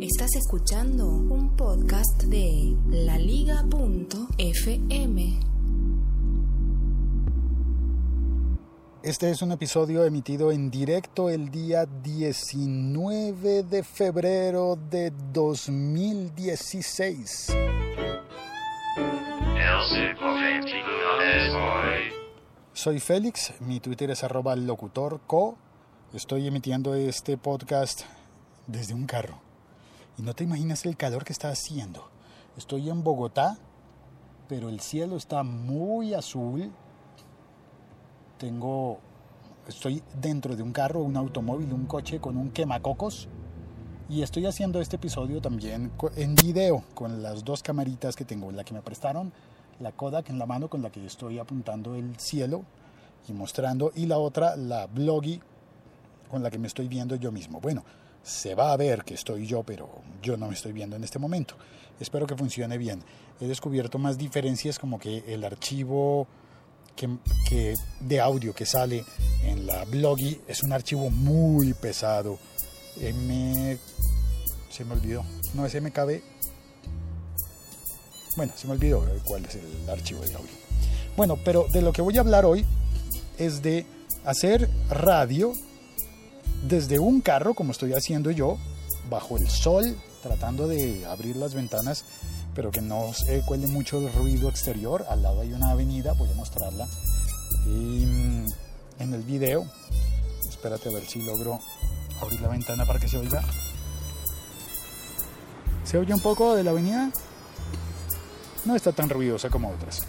Estás escuchando un podcast de laliga.fm. Este es un episodio emitido en directo el día 19 de febrero de 2016. Soy Félix, mi Twitter es arroba locutorco. Estoy emitiendo este podcast desde un carro. No te imaginas el calor que está haciendo. Estoy en Bogotá, pero el cielo está muy azul tengo, estoy dentro de un carro, un automóvil, un coche con un quemacocos y estoy haciendo este episodio también en video con las dos camaritas que tengo, la que me prestaron, la Kodak en la mano con la que estoy apuntando el cielo y mostrando y la otra, la Bloggy con la que me estoy viendo yo mismo. Bueno, se va a ver que estoy yo, pero yo no me estoy viendo en este momento. Espero que funcione bien. He descubierto más diferencias como que el archivo que, de audio que sale en la Bloggy es un archivo muy pesado. M... Se me olvidó. No es MKB. Bueno, se me olvidó cuál es el archivo de audio. Bueno, pero de lo que voy a hablar hoy es de hacer radio desde un carro, como estoy haciendo yo, bajo el sol, tratando de abrir las ventanas pero que no se cuele mucho el ruido exterior. Al lado hay una avenida, voy a mostrarla mm, en el video. Espérate a ver si logro abrir la ventana para que se oiga. ¿Se oye un poco de la avenida? No está tan ruidosa como otras.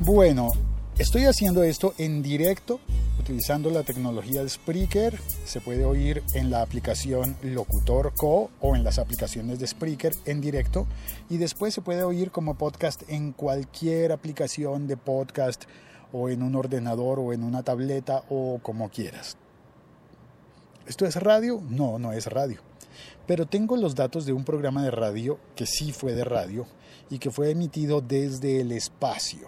Bueno, estoy haciendo esto en directo utilizando la tecnología de Spreaker. Se puede oír en la aplicación Locutor Co o en las aplicaciones de Spreaker en directo y después se puede oír como podcast en cualquier aplicación de podcast o en un ordenador o en una tableta o como quieras. ¿Esto es radio? No, no es radio. Pero tengo los datos de un programa de radio que sí fue de radio y que fue emitido desde el espacio.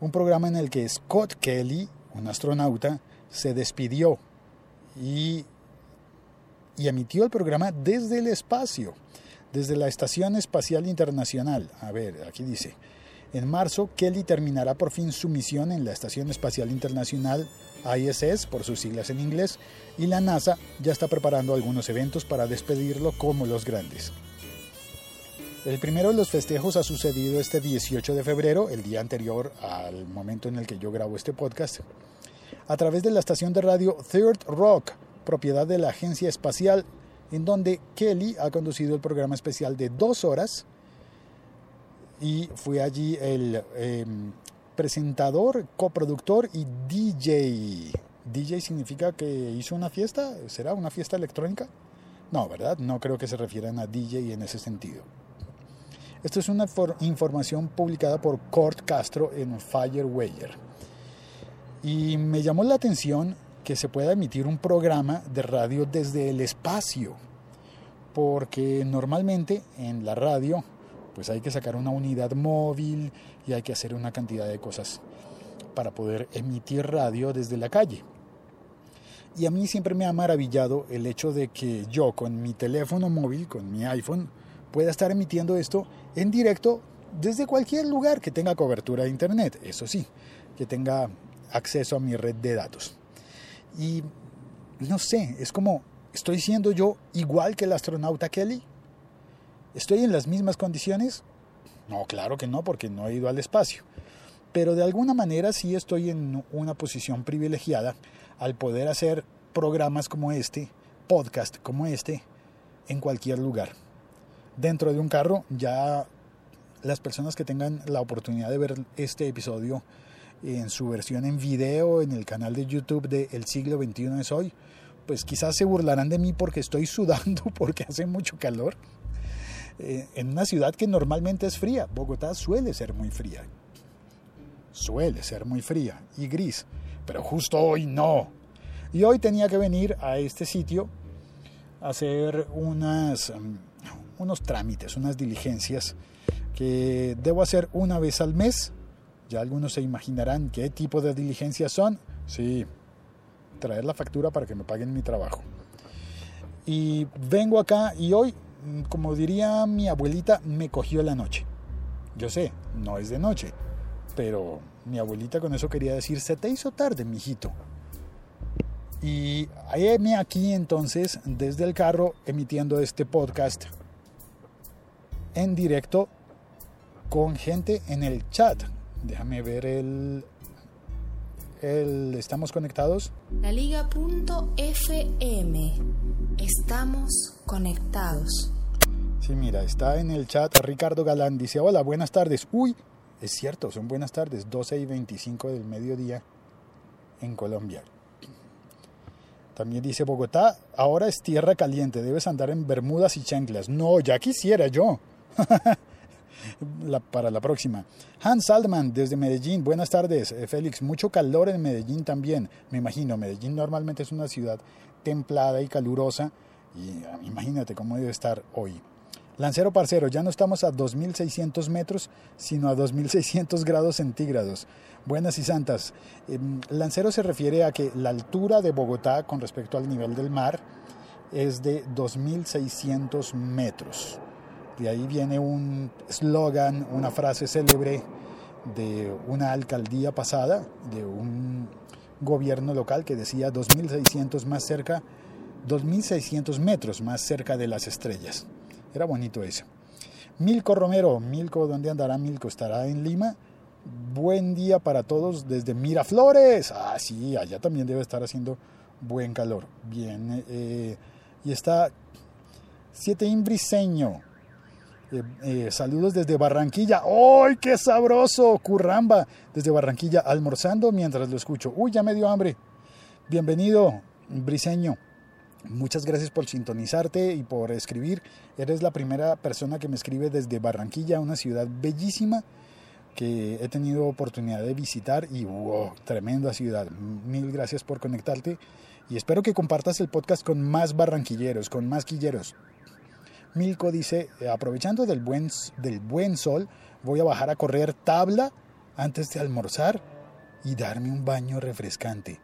Un programa en el que Scott Kelly un astronauta, se despidió y, emitió el programa desde el espacio, desde la Estación Espacial Internacional. A ver, aquí dice, en marzo Kelly terminará por fin su misión en la Estación Espacial Internacional ISS, por sus siglas en inglés, y la NASA ya está preparando algunos eventos para despedirlo como los grandes. El primero de los festejos ha sucedido este 18 de febrero, el día anterior al momento en el que yo grabo este podcast, a través de la estación de radio Third Rock, propiedad de la agencia espacial, en donde Kelly ha conducido el programa especial de dos horas y fue allí el em, presentador, coproductor y DJ. DJ significa que hizo una fiesta, ¿será una fiesta electrónica? No, ¿verdad? No creo que se refieran a DJ en ese sentido. Esto es una información publicada por Kurt Castro en Firewire. Y me llamó la atención que se pueda emitir un programa de radio desde el espacio, porque normalmente en la radio pues hay que sacar una unidad móvil y hay que hacer una cantidad de cosas para poder emitir radio desde la calle. Y a mí siempre me ha maravillado el hecho de que yo con mi teléfono móvil, con mi iPhone, pueda estar emitiendo esto en directo desde cualquier lugar que tenga cobertura de internet, eso sí, que tenga acceso a mi red de datos. Y no sé, es como, ¿estoy siendo yo igual que el astronauta Kelly? ¿Estoy en las mismas condiciones? No, claro que no, porque no he ido al espacio. Pero de alguna manera sí estoy en una posición privilegiada al poder hacer programas como este, podcast como este, en cualquier lugar dentro de un carro. Ya las personas que tengan la oportunidad de ver este episodio en su versión en video en el canal de YouTube de El siglo XXI es hoy, pues quizás se burlarán de mí porque estoy sudando porque hace mucho calor. Eh, en una ciudad que normalmente es fría, Bogotá suele ser muy fría. Suele ser muy fría y gris, pero justo hoy no. Y hoy tenía que venir a este sitio a hacer unas mm, unos trámites, unas diligencias que debo hacer una vez al mes. Ya algunos se imaginarán qué tipo de diligencias son. Sí, traer la factura para que me paguen mi trabajo. Y vengo acá y hoy, como diría mi abuelita, me cogió la noche. Yo sé, no es de noche, pero mi abuelita con eso quería decir, se te hizo tarde, mijito. Y me aquí entonces desde el carro emitiendo este podcast en directo con gente en el chat. Déjame ver el, el estamos conectados. La Liga.fm. Estamos conectados. Sí, mira, está en el chat Ricardo Galán. Dice, hola, buenas tardes. Uy, es cierto, son buenas tardes. 12 y 25 del mediodía en Colombia. También dice Bogotá, ahora es tierra caliente, debes andar en bermudas y chanclas. No, ya quisiera yo. para la próxima. Hans Saldman desde Medellín, buenas tardes. Eh, Félix, mucho calor en Medellín también, me imagino. Medellín normalmente es una ciudad templada y calurosa y ah, imagínate cómo debe estar hoy. Lancero Parcero, ya no estamos a 2.600 metros, sino a 2.600 grados centígrados. Buenas y santas. Em, Lancero se refiere a que la altura de Bogotá con respecto al nivel del mar es de 2.600 metros. De ahí viene un eslogan, una frase célebre de una alcaldía pasada, de un gobierno local que decía 2.600 más cerca, 2.600 metros más cerca de las estrellas. Era bonito eso. Milko Romero, Milko, ¿dónde andará Milko? ¿Estará en Lima? Buen día para todos desde Miraflores. Ah, sí, allá también debe estar haciendo buen calor. Bien, eh, y está Siete Imbriseño. Eh, eh, saludos desde Barranquilla. ¡Ay, qué sabroso! Curramba, desde Barranquilla, almorzando mientras lo escucho. ¡Uy, ya me dio hambre! Bienvenido, briseño. Muchas gracias por sintonizarte y por escribir. Eres la primera persona que me escribe desde Barranquilla, una ciudad bellísima que he tenido oportunidad de visitar y wow, tremenda ciudad. Mil gracias por conectarte y espero que compartas el podcast con más barranquilleros, con más quilleros. Milko dice, aprovechando del buen, del buen sol, voy a bajar a correr tabla antes de almorzar y darme un baño refrescante.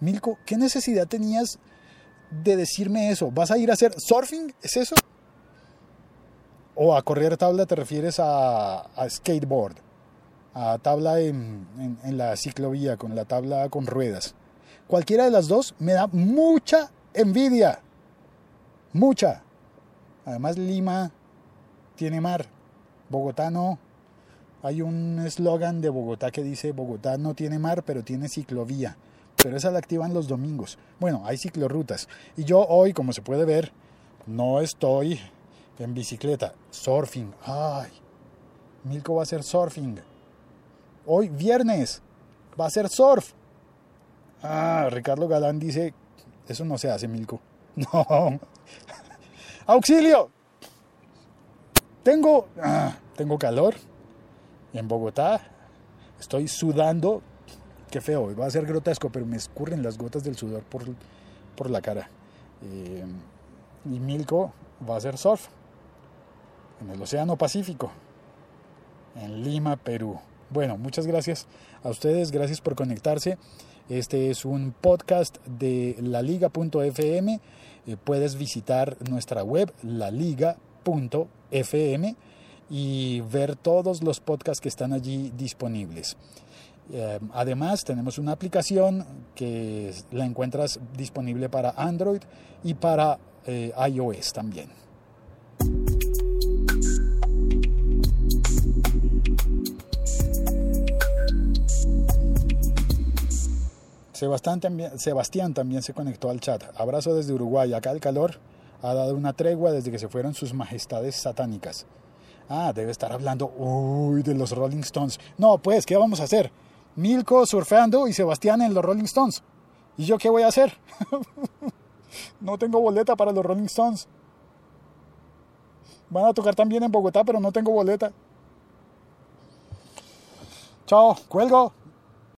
Milko, ¿qué necesidad tenías de decirme eso? ¿Vas a ir a hacer surfing? ¿Es eso? ¿O a correr tabla te refieres a, skateboard? A tabla en, en la ciclovía, con la tabla con ruedas. Cualquiera de las dos me da mucha envidia. Mucha. Además Lima tiene mar, Bogotá no. Hay un eslogan de Bogotá que dice Bogotá no tiene mar, pero tiene ciclovía. Pero esa la activan los domingos. Bueno, hay ciclorrutas. Y yo hoy, como se puede ver, no estoy en bicicleta. Surfing. Ay, Milko va a hacer surfing. Hoy, viernes, va a ser surf. Ah, Ricardo Galán dice, eso no se hace, Milko. No, ¡Auxilio! Tengo, ah, tengo calor en Bogotá. Estoy sudando. Qué feo, va a ser grotesco, pero me escurren las gotas del sudor por, por la cara. Eh, y Milko va a hacer surf en el Océano Pacífico, en Lima, Perú. Bueno, muchas gracias a ustedes, gracias por conectarse. Este es un podcast de laliga.fm eh, puedes visitar nuestra web laliga.fm y ver todos los podcasts que están allí disponibles. Eh, además, tenemos una aplicación que la encuentras disponible para Android y para eh, iOS también. Sebastián también, se conectó al chat. Abrazo desde Uruguay. Acá el calor ha dado una tregua desde que se fueron sus majestades satánicas. Ah, debe estar hablando, de los Rolling Stones. No, pues, ¿qué vamos a hacer? Milko surfeando y Sebastián en los Rolling Stones. ¿Y yo qué voy a hacer? no tengo boleta para los Rolling Stones. Van a tocar también en Bogotá, pero no tengo boleta. Chao, cuelgo.